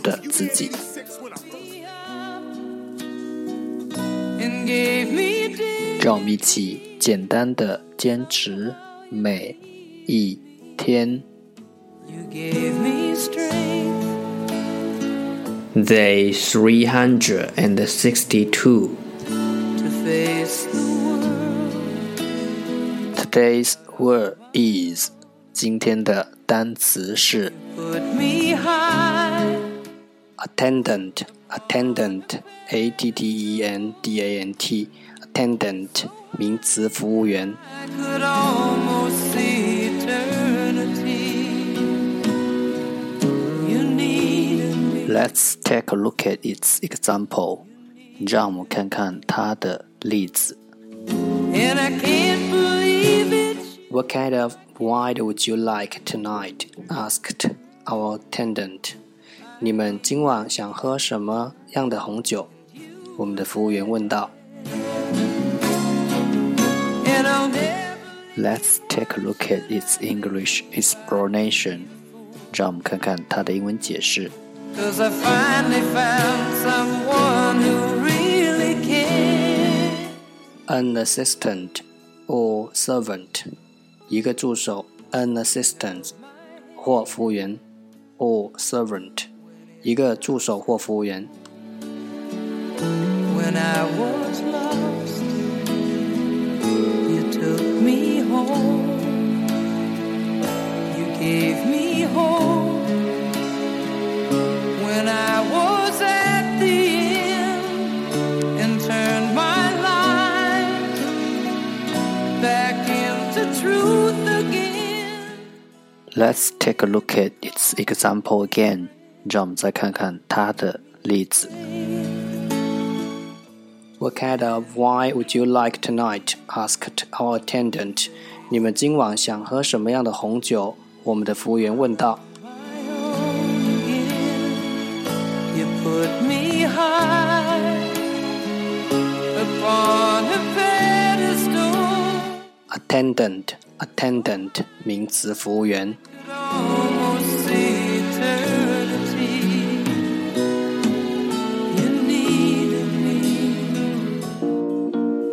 的自己。让我们一起简单的坚持每一天。Day three hundred and sixty-two. Today's word is 今天的单词是 attendant attendant a t t e n d a n t attendant 名词服务员。Let's take a look at its example. 让我们看看它的例子。What kind of wine would you like tonight? asked our attendant. 你们今晚想喝什么样的红酒？我们的服务员问道。Let's take a look at its English explanation. 让我们看看它的英文解释。Cause I finally found someone who really cares. An assistant or servant，一个助手，an assistant 或服务员，or servant， 一个助手或服务员。When I was lost, you took me home. You gave me hope. Let's take a look at its example again. 让我们再看看它的例子。What kind of wine would you like tonight? asked our attendant. 你们今晚想喝什么样的红酒？我们的服务员问道。Attendant, attendant，名词，服务员。